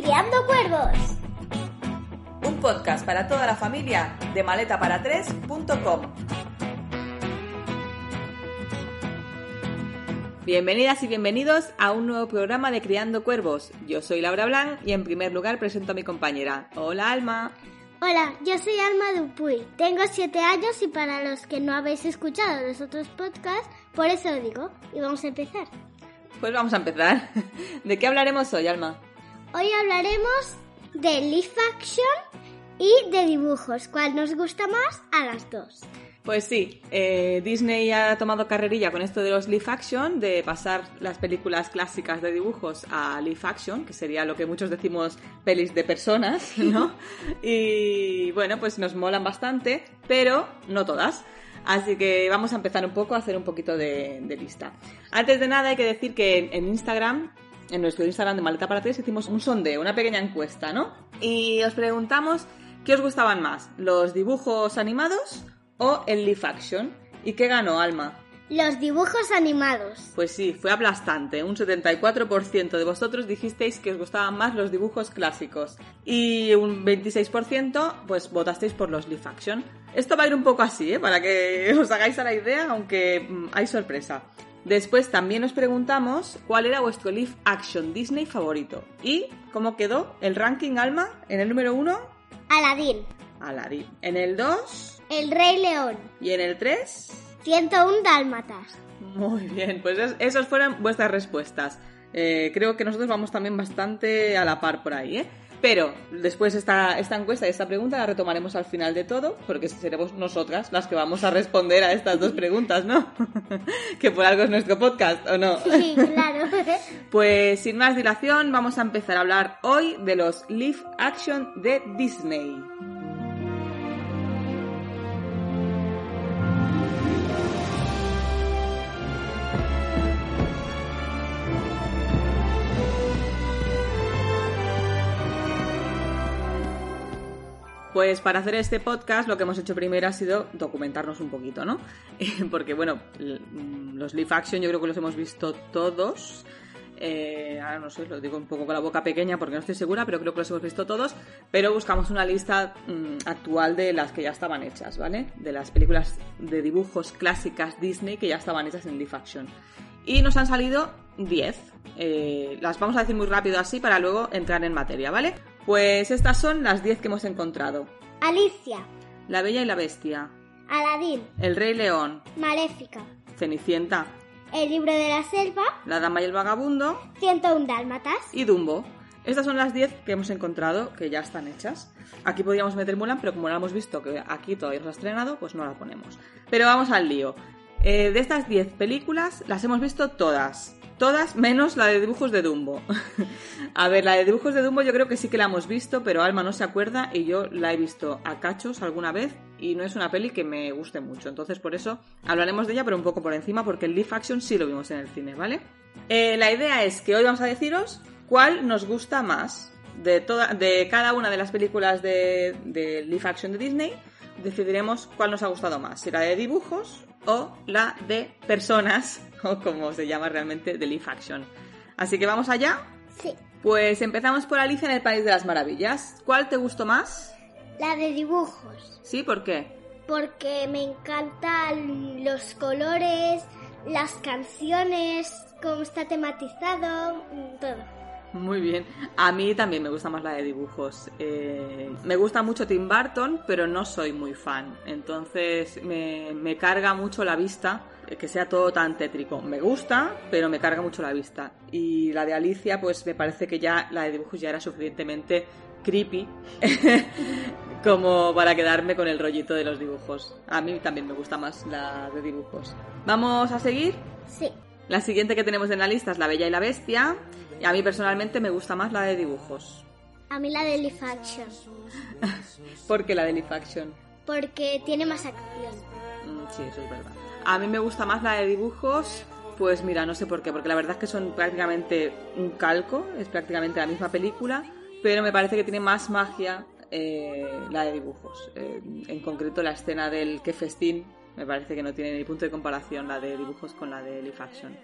Criando Cuervos. Un podcast para toda la familia de maletaparatres.com. Bienvenidas y bienvenidos a un nuevo programa de Criando Cuervos. Yo soy Laura Blanc y en primer lugar presento a mi compañera. Hola Alma. Hola, yo soy Alma Dupuy. Tengo siete años y para los que no habéis escuchado los otros podcasts, por eso lo digo. Y vamos a empezar. Pues vamos a empezar. ¿De qué hablaremos hoy, Alma? Hoy hablaremos de live action y de dibujos. ¿Cuál nos gusta más? A las dos. Pues sí, eh, Disney ha tomado carrerilla con esto de los live action, de pasar las películas clásicas de dibujos a live action, que sería lo que muchos decimos pelis de personas, ¿no? y bueno, pues nos molan bastante, pero no todas. Así que vamos a empezar un poco a hacer un poquito de, de lista. Antes de nada hay que decir que en, en Instagram en nuestro Instagram de Maleta para Tres hicimos un sondeo, una pequeña encuesta, ¿no? Y os preguntamos qué os gustaban más, los dibujos animados o el live action. ¿Y qué ganó, Alma? Los dibujos animados. Pues sí, fue aplastante. Un 74% de vosotros dijisteis que os gustaban más los dibujos clásicos y un 26% pues votasteis por los live action. Esto va a ir un poco así, ¿eh? para que os hagáis a la idea, aunque mm, hay sorpresa. Después también os preguntamos cuál era vuestro live action Disney favorito. ¿Y cómo quedó el ranking Alma? En el número 1, Aladín. Aladdin. En el 2 El Rey León. y en el 3, 101 dálmatas. Muy bien, pues es- esas fueron vuestras respuestas. Eh, creo que nosotros vamos también bastante a la par por ahí, ¿eh? Pero después esta, esta encuesta y esta pregunta la retomaremos al final de todo, porque seremos nosotras las que vamos a responder a estas dos preguntas, ¿no? que por algo es nuestro podcast, ¿o no? Sí, claro. Pues sin más dilación, vamos a empezar a hablar hoy de los live action de Disney. Pues para hacer este podcast lo que hemos hecho primero ha sido documentarnos un poquito, ¿no? Porque bueno, mm, los live action yo creo que los hemos visto todos. Eh, ahora no sé, lo digo un poco con la boca pequeña porque no estoy segura, pero creo que los hemos visto todos. Pero buscamos una lista mm, actual de las que ya estaban hechas, ¿vale? De las películas de dibujos clásicas Disney que ya estaban hechas en live action. Y nos han salido 10. Eh, las vamos a decir muy rápido así para luego entrar en materia, ¿vale? Pues estas son las 10 que hemos encontrado. Alicia. La Bella y la Bestia, Aladín. El Rey León, Maléfica. Cenicienta, El libro de la selva. La Dama y el Vagabundo 101 dálmatas. y Dumbo. Estas son las 10 que hemos encontrado que ya están hechas. Aquí podríamos meter Mulan, pero como la hemos visto que aquí todavía no se ha estrenado, pues no la ponemos. Pero vamos al lío. Eh, de estas 10 películas las hemos visto todas. Todas menos la de dibujos de Dumbo. a ver, la de dibujos de Dumbo yo creo que sí que la hemos visto, pero Alma no se acuerda y yo la he visto a cachos alguna vez y no es una peli que me guste mucho. Entonces por eso hablaremos de ella, pero un poco por encima, porque el live action sí lo vimos en el cine, ¿vale? Eh, la idea es que hoy vamos a deciros cuál nos gusta más de, toda, de cada una de las películas de, de live action de Disney. Decidiremos cuál nos ha gustado más, si la de dibujos o la de personas, o como se llama realmente, de live action. Así que vamos allá. Sí. Pues empezamos por Alicia en el País de las Maravillas. ¿Cuál te gustó más? La de dibujos. ¿Sí? ¿Por qué? Porque me encantan los colores, las canciones, cómo está tematizado, mm, todo. Muy bien. A mí también me gusta más la de dibujos. Eh, me gusta mucho Tim Burton, pero no soy muy fan. Entonces me, me carga mucho la vista eh, que sea todo tan tétrico. Me gusta, pero me carga mucho la vista. Y la de Alicia, pues me parece que ya la de dibujos ya era suficientemente creepy como para quedarme con el rollito de los dibujos. A mí también me gusta más la de dibujos. Vamos a seguir. Sí. La siguiente que tenemos en la lista es La Bella y la Bestia. Y a mí personalmente me gusta más la de dibujos. A mí la de live action. ¿Por qué la de live action? Porque tiene más acción. Mm, sí, eso es verdad. A mí me gusta más la de dibujos. Pues mira, no sé por qué, porque la verdad es que son prácticamente un calco, es prácticamente la misma película, pero me parece que tiene más magia eh, la de dibujos. Eh, en concreto la escena del que festín me parece que no tiene ni punto de comparación la de dibujos con la de live action.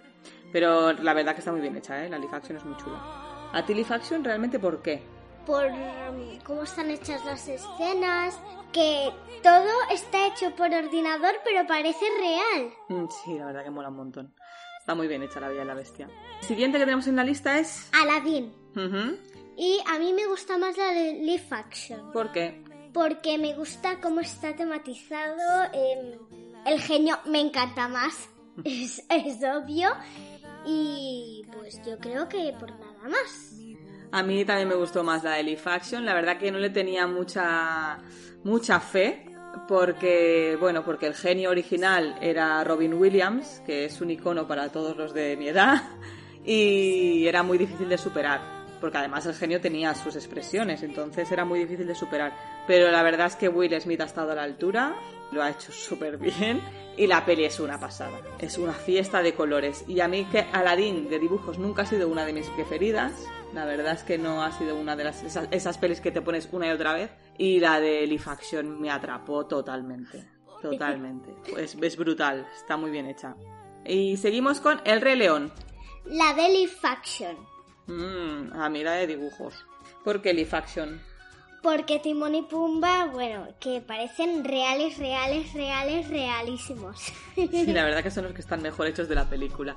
Pero la verdad que está muy bien hecha, ¿eh? la live action es muy chula. ¿A ti live action realmente por qué? Por um, cómo están hechas las escenas, que todo está hecho por ordenador pero parece real. Mm, Sí, la verdad que mola un montón. Está muy bien hecha la Bella y la Bestia. El siguiente que tenemos en la lista es... Aladdin. Ujú. Y a mí me gusta más la de live action. ¿Por qué? Porque me gusta cómo está tematizado. em, el genio me encanta más. Es, es obvio. Y pues yo creo que por nada más. A mí también me gustó más la de Live Action. La verdad que no le tenía mucha, mucha fe. Porque, bueno, porque el genio original era Robin Williams, que es un icono para todos los de mi edad, y era muy difícil de superar. Porque además el genio tenía sus expresiones, entonces era muy difícil de superar. Pero la verdad es que Will Smith ha estado a la altura, lo ha hecho súper bien, y la peli es una pasada. Es una fiesta de colores. Y a mí que Aladdin de dibujos nunca ha sido una de mis preferidas. La verdad es que no ha sido una de las esas, pelis que te pones una y otra vez. Y la de Live Action me atrapó totalmente. Totalmente. Pues es brutal. Está muy bien hecha. Y seguimos con El Rey León. La de live. Mm, a mí de dibujos. ¿Por qué Live Action? Porque Timón y Pumba, bueno, que parecen reales, reales, reales, realísimos. Sí, la verdad que son los que están mejor hechos de la película.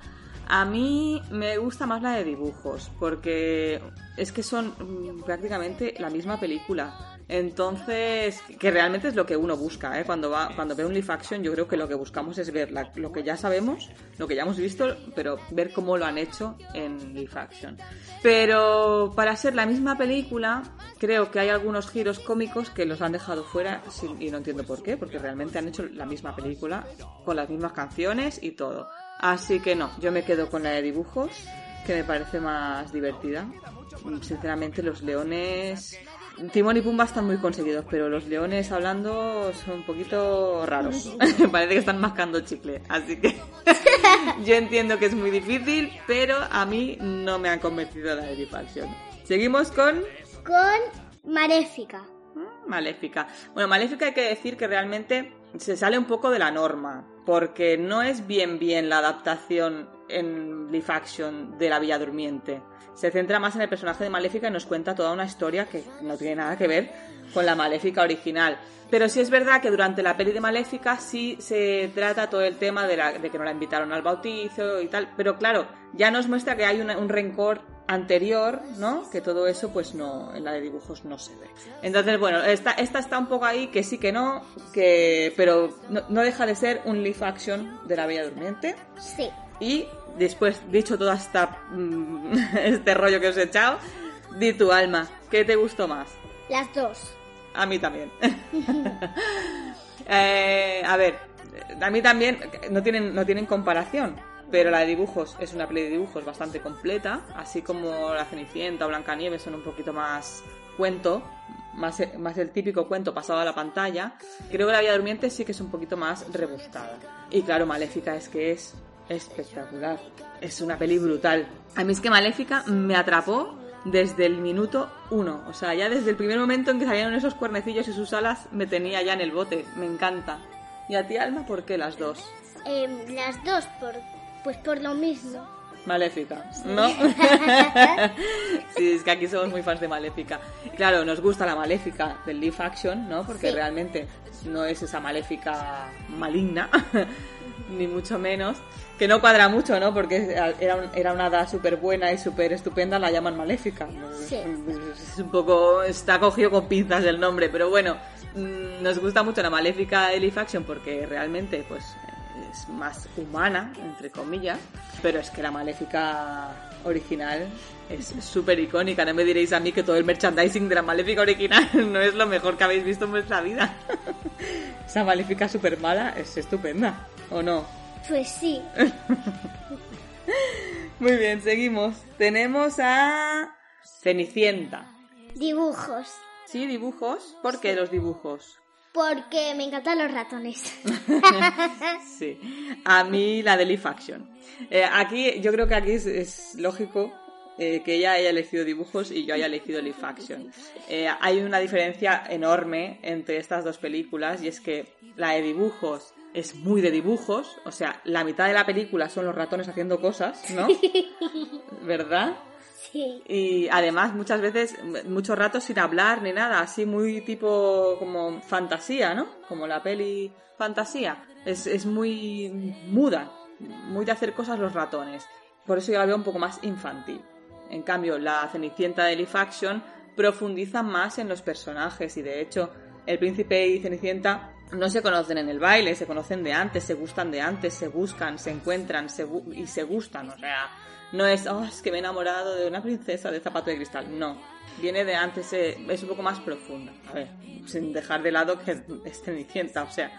A mí me gusta más la de dibujos, porque es que son mm, prácticamente la misma película. Entonces, que realmente es lo que uno busca, ¿eh? Cuando, va, cuando ve un live action, yo creo que lo que buscamos es ver la- lo que ya sabemos, lo que ya hemos visto, pero ver cómo lo han hecho en live action. Pero para ser la misma película, creo que hay algunos giros cómicos que los han dejado fuera y no entiendo por qué, porque realmente han hecho la misma película con las mismas canciones y todo. Así que no, yo me quedo con la de dibujos, que me parece más divertida. Sinceramente, los leones. Timón y Pumba están muy conseguidos, pero los leones hablando son un poquito raros. Parece que están mascando chicle. Así que yo entiendo que es muy difícil, pero a mí no me han convencido la de. Seguimos Con Maléfica. Mm, Maléfica. Bueno, Maléfica hay que decir que realmente se sale un poco de la norma, porque no es bien bien la adaptación en live action de La Villa Durmiente. Se centra más en el personaje de Maléfica y nos cuenta toda una historia que no tiene nada que ver con la Maléfica original. Pero sí es verdad que durante la peli de Maléfica sí se trata todo el tema de, la- de que no la invitaron al bautizo y tal. Pero claro, ya nos muestra que hay una- un rencor anterior, ¿no? Que todo eso, pues no, en la de dibujos no se ve. Entonces, bueno, esta, esta está un poco ahí, que sí que no, que, pero no, no deja de ser un live action de la Bella Durmiente. Sí. Y después, dicho todo esta, mm, este rollo que os he echado, di tu alma, ¿qué te gustó más? Las dos. A mí también. Eh, a ver, a mí también no tienen, no tienen comparación, pero la de dibujos es una peli de dibujos bastante completa, así como La Cenicienta o Blancanieves son un poquito más cuento, más, más el típico cuento pasado a la pantalla. Creo que La Vía Durmiente sí que es un poquito más rebuscada. Y claro, Maléfica es que es espectacular. Es una peli brutal. A mí es que Maléfica me atrapó desde el minuto uno. O sea, ya desde el primer momento en que salieron esos cuernecillos y sus alas, me tenía ya en el bote. Me encanta. ¿Y a ti, Alma, por qué las dos? Em, las dos, por, pues por lo mismo. Maléfica, ¿no? sí, es que aquí somos muy fans de Maléfica. Claro, nos gusta la Maléfica del live action, ¿no? Porque Sí. realmente no es esa Maléfica maligna, ni mucho menos. Que no cuadra mucho, ¿no? Porque era, un- era una hada súper buena y súper estupenda, la llaman Maléfica. Sí. Es un poco... está cogido con pinzas el nombre, pero bueno, mm, nos gusta mucho la Maléfica de live action porque realmente, pues, es más humana, entre comillas, pero es que la Maléfica original es súper icónica. No me diréis a mí que todo el merchandising de la Maléfica original no es lo mejor que habéis visto en vuestra vida. Esa Maléfica súper mala es estupenda, ¿o no? Pues sí. Muy bien, seguimos. Tenemos a Cenicienta. Dibujos. ¿Sí, dibujos? ¿Por qué los dibujos? Porque me encantan los ratones. Sí, a mí la de Live Action. Eh, aquí, yo creo que aquí es, es lógico eh, que ella haya elegido dibujos y yo haya elegido Live Action. Eh, hay una diferencia enorme entre estas dos películas y es que la de dibujos es muy de dibujos, o sea, la mitad de la película son los ratones haciendo cosas, ¿no? ¿Verdad? Y además muchas veces, muchos ratos sin hablar ni nada, así muy tipo como fantasía, ¿no? Como la peli fantasía. Es, es muy muda, muy de hacer cosas los ratones. Por eso yo la veo un poco más infantil. En cambio, la Cenicienta de Live Action profundiza más en los personajes y de hecho el príncipe y Cenicienta no se conocen en el baile, se conocen de antes, se gustan de antes, se buscan, se encuentran se y se gustan. O sea, no es, oh, es que me he enamorado de una princesa de zapato de cristal. No, viene de antes, eh, es un poco más profunda. A ver, sin dejar de lado que es Cenicienta, o sea,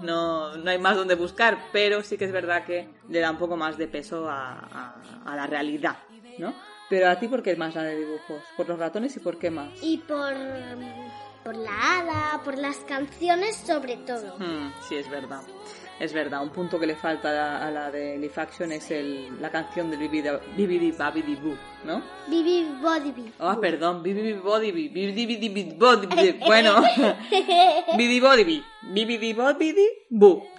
no, no hay más donde buscar, pero sí que es verdad que le da un poco más de peso a, a- a la realidad, ¿no? Pero a ti, ¿por qué más la de dibujos? ¿Por los ratones y por qué más? Y por, por la hada, por las canciones sobre todo. Hmm, sí, es verdad. Es verdad, un punto que le falta a, a la de Live Action es el, la canción del Bibidi Babidi Boo, ¿no? Bibi Bodibi. Ah, perdón, Bibidi Bodibi, Bibidi Bidi Bodibi, bueno, Bibidi Bodibi, Bibidi Bodibi Boo.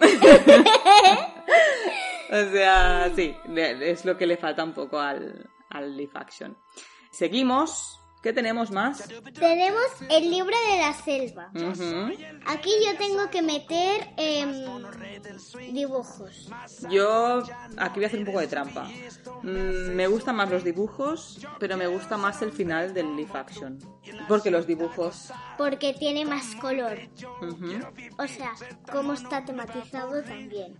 O sea, sí, es lo que le falta un poco al, al Live Action. Seguimos, ¿qué tenemos más? Tenemos el libro de la selva. Aquí yo tengo que meter em, dibujos. Yo aquí voy a hacer un poco de trampa. Mm, me gustan más los dibujos, pero me gusta más el final del live action. Porque los dibujos... Porque tiene más color. O sea, cómo está tematizado también.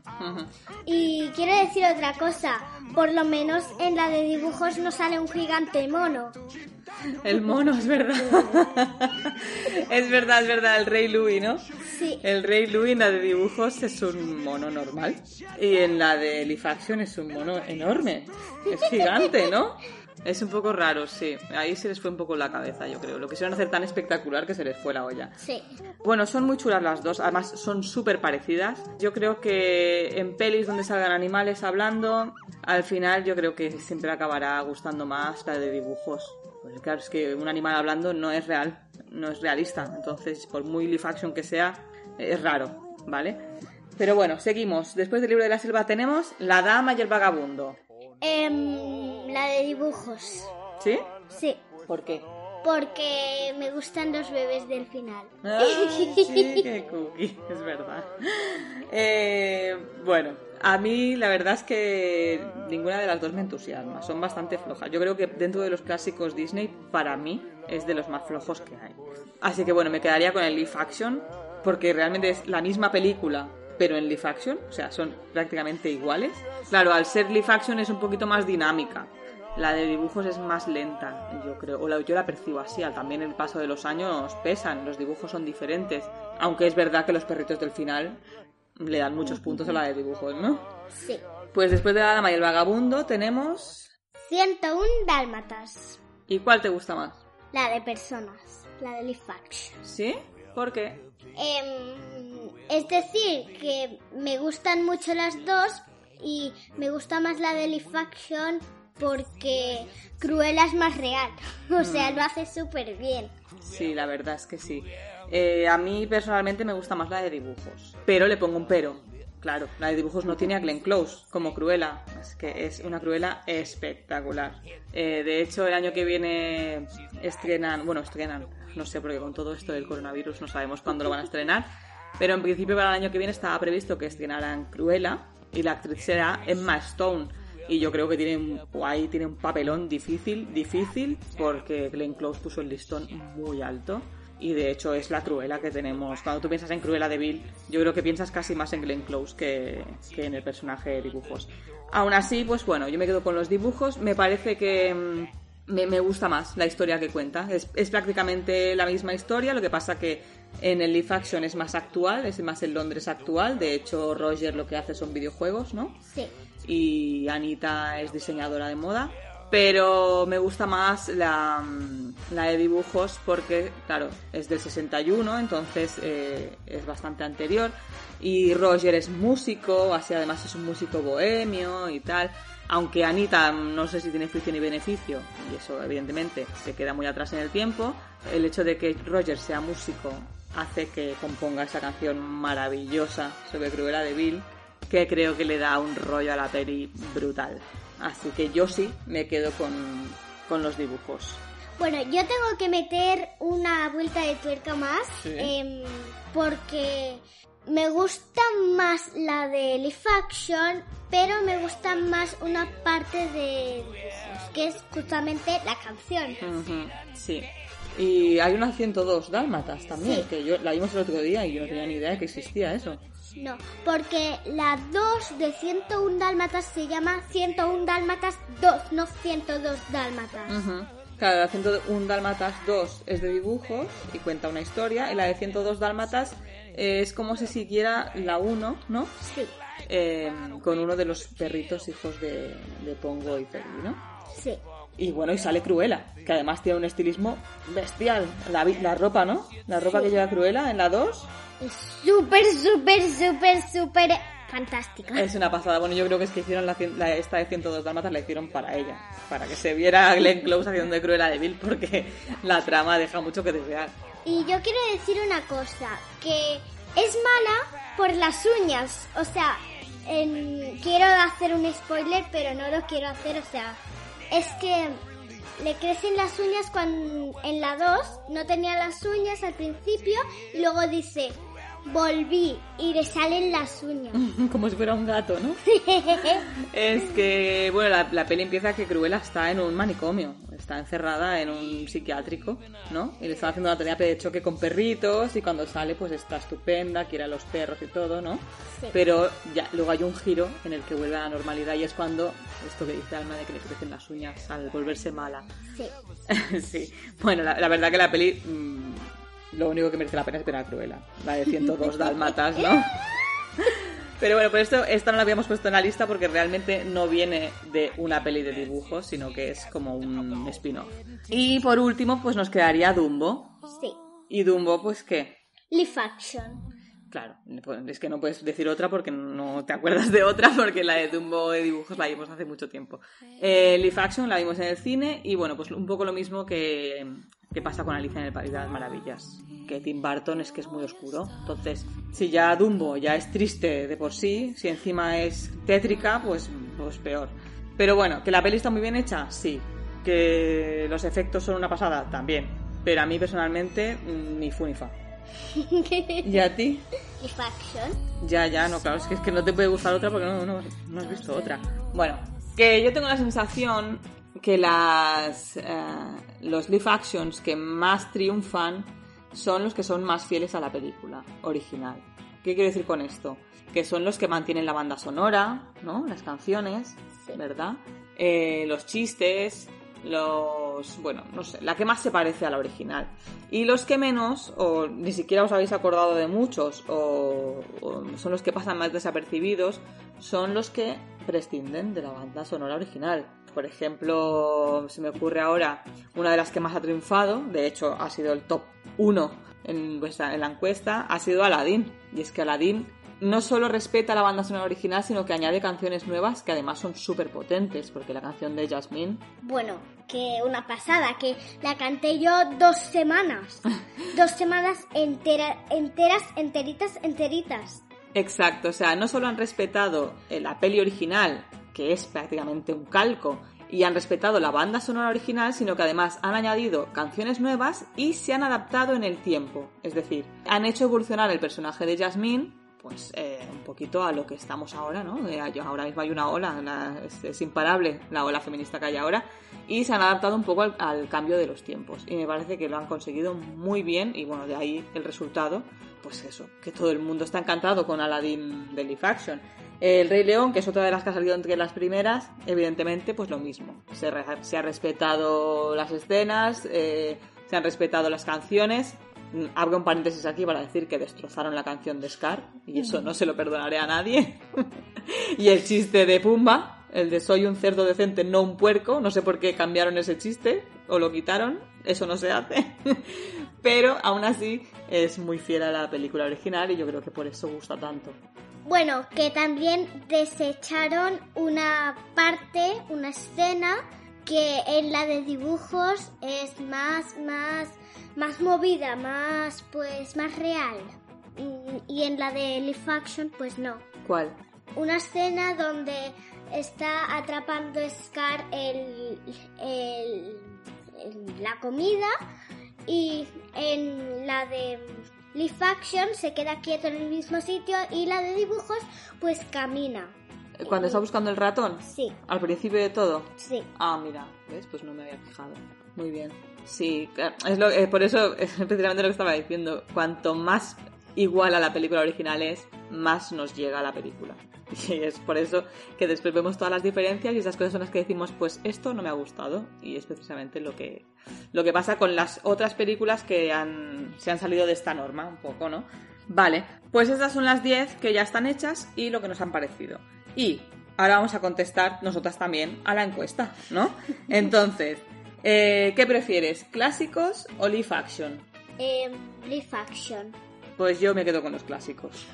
Y quiero decir otra cosa. Por lo menos en la de dibujos no sale un gigante mono. El mono, es verdad. es verdad, es verdad, el rey Louis, ¿no? Sí. El rey Louis en la de dibujos es un mono normal. Y en la de live action es un mono enorme. Es gigante, ¿no? Es un poco raro, sí. Ahí se les fue un poco la cabeza, yo creo. Lo quisieron hacer tan espectacular que se les fue la olla. Sí. Bueno, son muy chulas las dos, además son súper parecidas. Yo creo que en pelis donde salgan animales hablando, al final yo creo que siempre acabará gustando más la de dibujos. Porque claro, es que un animal hablando no es real, no es realista. Entonces, por muy live action que sea, es raro, ¿vale? Pero bueno, seguimos. Después del libro de la selva tenemos La dama y el vagabundo. Em, la de dibujos. ¿Sí? Sí. ¿Por qué? Porque me gustan los bebés del final. Ah, sí, qué cookie, es verdad. Eh, bueno, a mí la verdad es que ninguna de las dos me entusiasma, son bastante flojas. Yo creo que dentro de los clásicos Disney, para mí, es de los más flojos que hay. Así que bueno, me quedaría con el live action, porque realmente es la misma película, pero en live action, o sea, son prácticamente iguales. Claro, al ser live action es un poquito más dinámica. La de dibujos es más lenta, yo creo, o la, yo la percibo así. También el paso de los años pesan, los dibujos son diferentes. Aunque es verdad que los perritos del final le dan muchos puntos a la de dibujos, ¿no? Sí. Pues después de la dama y el vagabundo tenemos... 101 dálmatas. ¿Y cuál te gusta más? La de personas. La de action. ¿Sí? ¿Por qué? Em, es decir, que me gustan mucho las dos y me gusta más la de live action porque Cruella es más real. O sea, lo hace súper bien. Sí, la verdad es que sí. Eh, a mí personalmente me gusta más la de dibujos. Pero le pongo un pero. Claro, la de dibujos no tiene a Glenn Close como Cruella. Es que es una Cruella espectacular. Eh, de hecho, el año que viene estrenan, bueno, estrenan, no sé, porque con todo esto del coronavirus no sabemos cuándo lo van a estrenar. Pero en principio para el año que viene estaba previsto que estrenaran Cruella y la actriz será Emma Stone. Y yo creo que tiene un, tiene un papelón difícil, difícil, porque Glenn Close puso el listón muy alto. Y de hecho es la Cruella que tenemos. Cuando tú piensas en Cruella de Bill, yo creo que piensas casi más en Glenn Close que, que en el personaje de dibujos. Aún así, pues bueno, yo me quedo con los dibujos. Me parece que mm, me, me gusta más la historia que cuenta. Es, es prácticamente la misma historia, lo que pasa que en el live action es más actual, es más el Londres actual. De hecho, Roger lo que hace son videojuegos, ¿no? Sí. y Anita es diseñadora de moda. Pero me gusta más la, mm, la de dibujos porque, claro, es del 61, entonces eh, es bastante anterior. Y Roger es músico, así además es un músico bohemio y tal. Aunque Anita no sé si tiene oficio ni beneficio, y eso evidentemente se queda muy atrás en el tiempo, el hecho de que Roger sea músico hace que componga esa canción maravillosa sobre Cruella de Bill que creo que le da un rollo a la peli brutal. Así que yo sí me quedo con, con los dibujos. Bueno, yo tengo que meter una vuelta de tuerca más Sí. em, porque me gusta más la de Live Action, pero me gusta más una parte de dibujos, que es justamente la canción. Sí. Y hay una 102 dálmatas también, Sí. que yo la vimos el otro día y yo no tenía ni idea de que existía eso. No, porque la 2 de 101 dálmatas se llama 101 dálmatas 2, no 102 dálmatas. Ujú. Claro, la 101 dálmatas 2 es de dibujos y cuenta una historia, y la de 102 dálmatas es como si siguiera la 1, ¿no? Sí, Eh, con uno de los perritos hijos de, de Pongo y Fergie, ¿no? sí. Y bueno, y sale Cruella, que además tiene un estilismo bestial. La, la ropa, ¿no? La ropa que lleva Cruella en la 2 Es súper, súper, súper, súper fantástica. es una pasada. Bueno, yo creo que es que hicieron la, la- esta de 102 dálmatas, la hicieron para ella. Para que se viera a Glenn Close haciendo de Cruella de Vil, porque la trama deja mucho que desear. Y yo quiero decir una cosa, que es mala por las uñas. O sea, en- quiero hacer un spoiler, pero no lo quiero hacer. O sea, es que le crecen las uñas cuando en la 2 no tenía las uñas al principio y luego dice, volví y le salen las uñas. Como si fuera un gato, ¿no? Es que, bueno, la, la peli empieza que Cruella está en un manicomio, está encerrada en un psiquiátrico, ¿no? Y le están haciendo una terapia de choque con perritos y cuando sale pues está estupenda, quiere a los perros y todo, ¿no? Sí. Pero ya luego hay un giro en el que vuelve a la normalidad y es cuando esto que dice Alma de que le crecen las uñas al volverse mala. Sí. sí. Bueno, la, la verdad que la peli mm, lo único que merece la pena es ver a Cruella, la de 102 dálmatas, ¿no? Pero bueno, por esto esta no la habíamos puesto en la lista porque realmente no viene de una peli de dibujos, sino que es como un spin-off. Y por último, pues nos quedaría Dumbo. Sí. ¿Y Dumbo, pues qué? Live action. Claro, pues es que no puedes decir otra porque no te acuerdas de otra, porque la de Dumbo de dibujos la vimos hace mucho tiempo. Eh, Live Action la vimos en el cine y bueno, pues un poco lo mismo que, que pasa con Alicia en el País de las Maravillas. Que Tim Burton es que es muy oscuro. Entonces, si ya Dumbo ya es triste de por sí, si encima es tétrica, pues, pues peor. Pero bueno, que la peli está muy bien hecha, sí. Que los efectos son una pasada, también. Pero a mí personalmente, mm, ni fu ni fa. ¿Y a ti? Live action. Ya, ya, no, claro, es que, es que no te puede gustar otra porque no, no, no has visto otra. Bueno, que yo tengo la sensación que las eh, los live actions que más triunfan son los que son más fieles a la película original. ¿Qué quiero decir con esto? Que son los que mantienen la banda sonora, ¿no? Las canciones, Sí. ¿verdad? Eh, los chistes, los... bueno, no sé, la que más se parece a la original. Y los que menos, o ni siquiera os habéis acordado de muchos, o, o son los que pasan más desapercibidos, son los que prescinden de la banda sonora original. Por ejemplo, se me ocurre ahora una de las que más ha triunfado, de hecho ha sido el top 1 en, vuestra- en la encuesta, ha sido Aladdin. Y es que Aladdin no solo respeta la banda sonora original, sino que añade canciones nuevas que además son súper potentes, porque la canción de Jasmine Bueno, que una pasada, que la canté yo dos semanas. dos semanas entera- enteras, enteritas, enteritas. Exacto, o sea, no solo han respetado eh, la peli original, que es prácticamente un calco, y han respetado la banda sonora original, sino que además han añadido canciones nuevas y se han adaptado en el tiempo. Es decir, han hecho evolucionar el personaje de Jasmine, pues eh, un poquito a lo que estamos ahora, ¿no? Eh, ahora mismo hay una ola, la- es, imparable la ola feminista que hay ahora, y se han adaptado un poco al cambio de los tiempos. Y me parece que lo han conseguido muy bien, y bueno, de ahí el resultado, pues eso, que todo el mundo está encantado con Aladdin de Live Action. El Rey León, que es otra de las que ha salido entre las primeras, evidentemente, pues lo mismo. Se, re- se ha respetado las escenas, eh, se han respetado las canciones. Mm, Abro un paréntesis aquí para decir que destrozaron la canción de Scar, y eso no se lo perdonaré a nadie. y el chiste de Pumba, el de soy un cerdo decente, no un puerco, no sé por qué cambiaron ese chiste, o lo quitaron, eso no se hace. Pero aún así es muy fiel a la película original y yo creo que por eso gusta tanto. Bueno, que también desecharon una parte, una escena que en la de dibujos es más, más, más movida, más, pues, más real. Y en la de live action, pues no. ¿Cuál? Una escena donde está atrapando Scar el, el la comida y en la de live action se queda quieto en el mismo sitio y la de dibujos pues camina. Cuando está buscando el ratón, Sí, al principio de todo. sí. Ah, mira, ¿ves? Pues no me había fijado. Muy bien. Sí, es lo, eh, por eso es precisamente lo que estaba diciendo. Cuanto más igual a la película original es, más nos llega a la película. Y es por eso que después vemos todas las diferencias y esas cosas son las que decimos, pues esto no me ha gustado. Y es precisamente lo que, lo que pasa con las otras películas que han, se han salido de esta norma, un poco, ¿no? Vale, pues estas son las 10 que ya están hechas y lo que nos han parecido. Y ahora vamos a contestar nosotras también a la encuesta, ¿no? Entonces, eh, ¿qué prefieres? ¿Clásicos o live action? Eh, live action. Pues yo me quedo con los clásicos.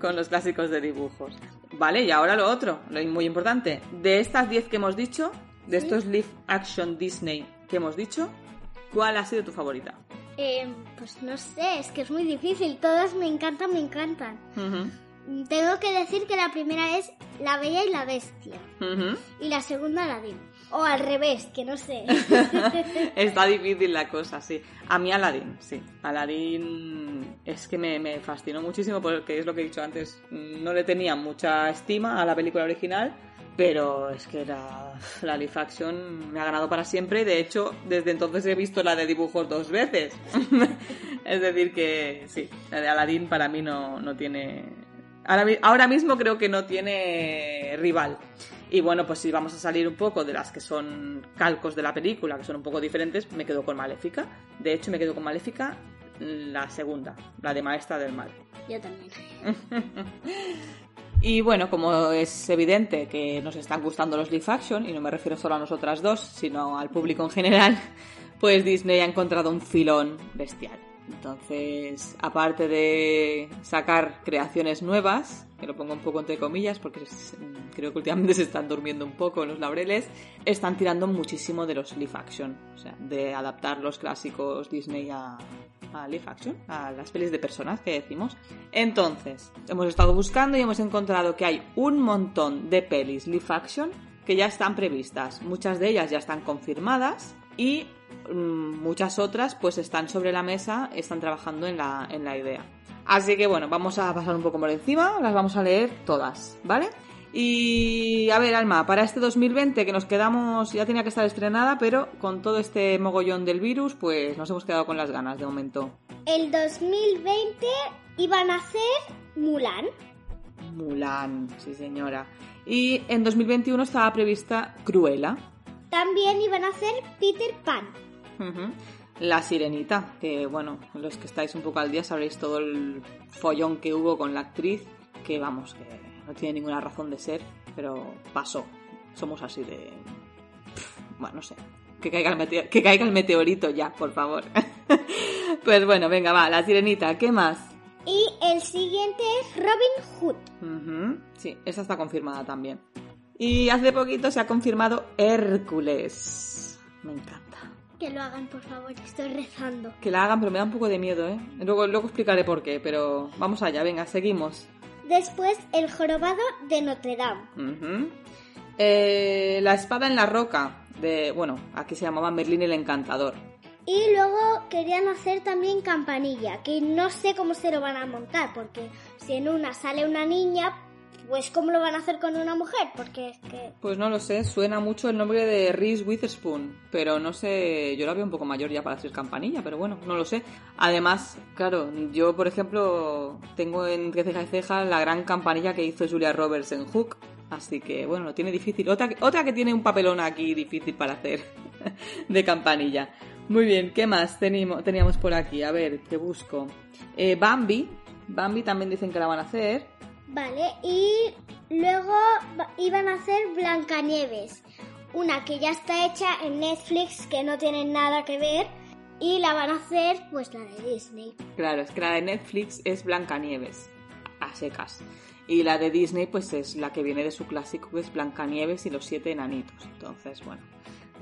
Con los clásicos de dibujos. Vale, y ahora lo otro, lo muy importante. De estas 10 que hemos dicho, de Sí. estos live action Disney que hemos dicho, ¿cuál ha sido tu favorita? Eh, pues no sé, es que es muy difícil. Todas me encantan, me encantan. Tengo que decir que la primera es La Bella y la Bestia. Y la segunda Aladdin. O al revés, que no sé. Está difícil la cosa, sí. A mí Aladdin, sí. Aladdin es que me, me fascinó muchísimo porque es lo que he dicho antes. No le tenía mucha estima a la película original, pero es que era la live action me ha ganado para siempre. De hecho, desde entonces he visto la de dibujos dos veces. es decir que sí, la de Aladdin para mí no, no tiene... Ahora, ahora mismo creo que no tiene rival. Y bueno, pues si vamos a salir un poco de las que son calcos de la película, que son un poco diferentes, me quedo con Maléfica. De hecho, me quedo con Maléfica la segunda, la de Maestra del Mal. Yo también. Y bueno, como es evidente que nos están gustando los live action, y no me refiero solo a nosotras dos, sino al público en general, pues Disney ha encontrado un filón bestial. Entonces, aparte de sacar creaciones nuevas, que lo pongo un poco entre comillas porque creo que últimamente se están durmiendo un poco en los laureles, están tirando muchísimo de los live action, o sea, de adaptar los clásicos Disney a, a live action, a las pelis de personas que decimos. Entonces, hemos estado buscando y hemos encontrado que hay un montón de pelis live action que ya están previstas. Muchas de ellas ya están confirmadas y mm, muchas otras pues están sobre la mesa, están trabajando en la, en la idea. Así que bueno, vamos a pasar un poco por encima, las vamos a leer todas, ¿vale? Y a ver, Alma, para este 2020 que nos quedamos, ya tenía que estar estrenada, pero con todo este mogollón del virus, pues nos hemos quedado con las ganas de momento. El 2020 iban a hacer Mulan. Mulan, sí señora. Y en 2021 estaba prevista Cruella, También iban a hacer Peter Pan. La sirenita, que bueno, los que estáis un poco al día sabréis todo el follón que hubo con la actriz, que vamos, que no tiene ninguna razón de ser, pero pasó. Somos así de... Bueno, no sé. Que caiga el, que caiga el meteorito ya, por favor. pues bueno, venga, va, la sirenita, ¿qué más? Y el siguiente es Robin Hood. Sí, esa está confirmada también. Y hace poquito se ha confirmado Hércules. Me encanta. Que lo hagan, por favor, estoy rezando. Que la hagan, pero me da un poco de miedo, ¿eh? Luego, luego explicaré por qué, pero vamos allá, venga, seguimos. Después, El Jorobado de Notre Dame. Eh, la espada en la roca, de, bueno, aquí se llamaba Merlín el Encantador. Y luego querían hacer también Campanilla, que no sé cómo se lo van a montar, porque si en una sale una niña, pues cómo lo van a hacer con una mujer, porque es que... Pues no lo sé, suena mucho el nombre de Reese Witherspoon, pero no sé, yo la veo un poco mayor ya para hacer campanilla, pero bueno, no lo sé. Además, claro, yo por ejemplo tengo entre ceja y ceja la gran campanilla que hizo Julia Roberts en Hook, así que bueno, lo tiene difícil. Otra, que- tiene un papelón aquí difícil para hacer de campanilla. Muy bien, ¿qué más teníamos por aquí? A ver, ¿qué busco? Eh, Bambi, Bambi también dicen que la van a hacer. Vale, y luego iban a hacer Blancanieves, una que ya está hecha en Netflix, que no tiene nada que ver, y la van a hacer pues la de Disney. Claro, es que la de Netflix es Blancanieves, a secas. Y la de Disney, pues es la que viene de su clásico, es Blancanieves y los siete enanitos. Entonces, bueno,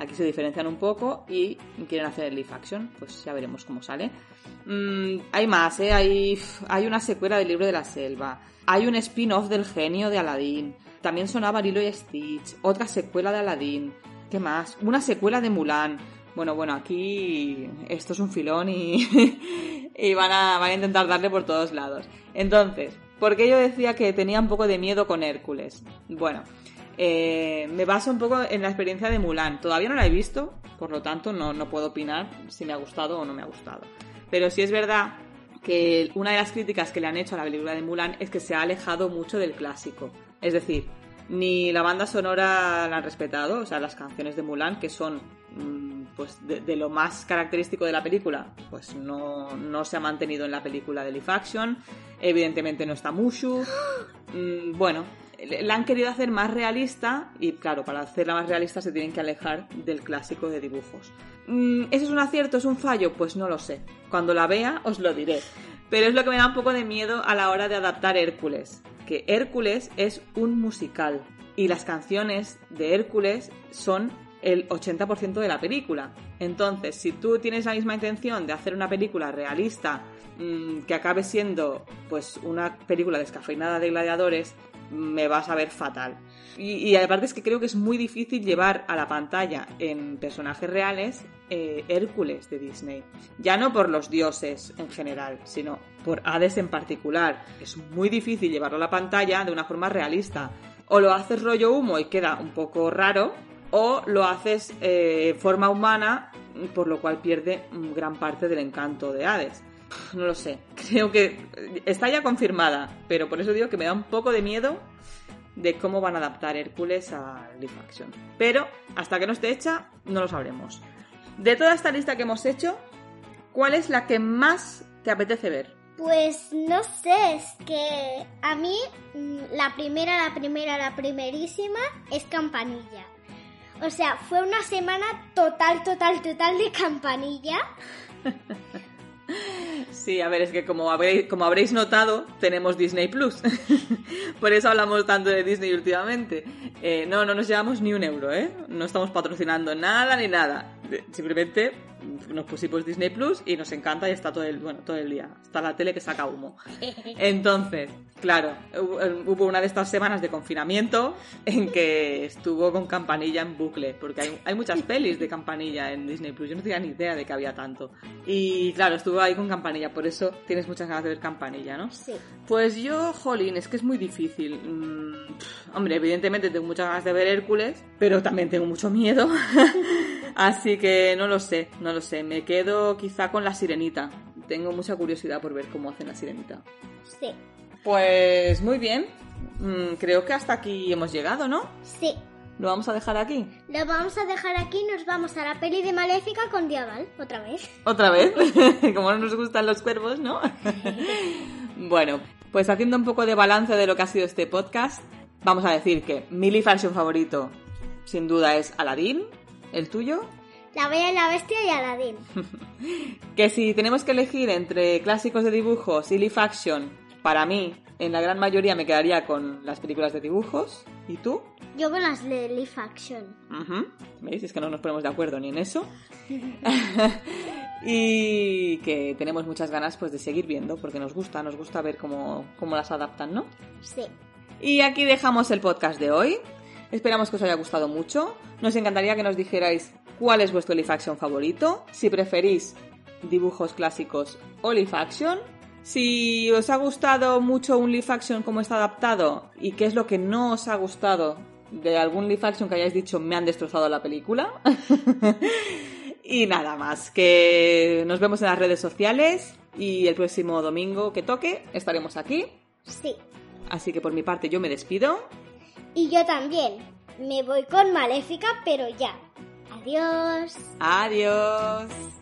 aquí se diferencian un poco y quieren hacer el live action, pues ya veremos cómo sale. Mm, hay más, ¿eh? Hay, hay una secuela del libro de la selva. Hay un spin-off del genio de Aladdin. También sonaba Lilo y Stitch. Otra secuela de Aladdin. ¿Qué más? Una secuela de Mulan. bueno, bueno, aquí esto es un filón y, y van, a, van a intentar darle por todos lados. Entonces, ¿por qué yo decía que tenía un poco de miedo con Hércules? Bueno, eh, me baso un poco en la experiencia de Mulan. Todavía no la he visto, por lo tanto no, no puedo opinar si me ha gustado o no me ha gustado. Pero sí es verdad que una de las críticas que le han hecho a la película de Mulan es que se ha alejado mucho del clásico. Es decir, ni la banda sonora la han respetado, o sea, las canciones de Mulan, que son mm, pues de, lo más característico de la película, pues no, no, se ha mantenido en la película de live action. Evidentemente no está Mushu. Mm, bueno, la han querido hacer más realista y claro, para hacerla más realista se tienen que alejar del clásico de dibujos. Mm, ¿Eso es un acierto? ¿Es un fallo? Pues no lo sé. Cuando la vea os lo diré. Pero es lo que me da un poco de miedo a la hora de adaptar Hércules. Que Hércules es un musical y las canciones de Hércules son el 80% de la película. Entonces, si tú tienes la misma intención de hacer una película realista mm, que acabe siendo pues una película descafeinada de gladiadores, me vas a ver fatal. Y, aparte es que creo que es muy difícil llevar a la pantalla en personajes reales eh, Hércules de Disney. Ya no por los dioses en general, sino por Hades en particular. Es muy difícil llevarlo a la pantalla de una forma realista. O lo haces rollo humo y queda un poco raro, o lo haces eh, forma humana, por lo cual pierde gran parte del encanto de Hades. No lo sé, creo que está ya confirmada, pero por eso digo que me da un poco de miedo de cómo van a adaptar Hércules a live action. Pero hasta que no esté hecha, no lo sabremos. De toda esta lista que hemos hecho, ¿cuál es la que más te apetece ver? Pues no sé, es que a mí mm, la primera, la primera, la primerísima es Campanilla. O sea, fue una semana total, total, total de Campanilla. Sí, a ver, es que como habréis, como habréis notado, tenemos Disney Plus. Por eso hablamos tanto de Disney últimamente. Eh, no, no nos llevamos ni un euro, ¿eh? No estamos patrocinando nada ni nada. Simplemente nos pusimos Disney Plus y nos encanta y está todo el, bueno, todo el día. Está la tele que saca humo. Entonces, claro, hubo una de estas semanas de confinamiento en que estuvo con Campanilla en bucle, porque hay, hay muchas pelis de Campanilla en Disney Plus. Yo no tenía ni idea de que había tanto. Y claro, estuvo ahí con Campanilla, por eso tienes muchas ganas de ver Campanilla, ¿no? Sí. Pues yo, jolín, es que es muy difícil. Mm, hombre, evidentemente tengo muchas ganas de ver Hércules, pero también tengo mucho miedo. Así que no lo sé, no lo sé. Me quedo quizá con la sirenita. Tengo mucha curiosidad por ver cómo hacen la sirenita. Sí. Pues muy bien. Mm, creo que hasta aquí hemos llegado, ¿no? Sí. ¿Lo vamos a dejar aquí? Lo vamos a dejar aquí nos vamos a la peli de Maléfica con Diagal, otra vez. ¿Otra vez? Como no nos gustan los cuervos, ¿no? bueno, pues haciendo un poco de balance de lo que ha sido este podcast, vamos a decir que mi live favorito, sin duda, es Aladdin. ¿El tuyo? La Bella y la Bestia y Aladdin. que si tenemos que elegir entre clásicos de dibujos y live action, para mí, en la gran mayoría me quedaría con las películas de dibujos. ¿Y tú? Yo con las de live action. ¿Veis? Es que no nos ponemos de acuerdo ni en eso. y que tenemos muchas ganas pues de seguir viendo, porque nos gusta, nos gusta ver cómo, cómo las adaptan, ¿no? Sí. Y aquí dejamos el podcast de hoy. Esperamos que os haya gustado mucho. Nos encantaría que nos dijerais cuál es vuestro live action favorito, si preferís dibujos clásicos o live action. Si os ha gustado mucho un live action como está adaptado y qué es lo que no os ha gustado de algún live action que hayáis dicho me han destrozado la película. y nada más, que nos vemos en las redes sociales y el próximo domingo que toque estaremos aquí. Sí. Así que por mi parte yo me despido. Y yo también. Me voy con Maléfica, pero ya. Adiós. Adiós.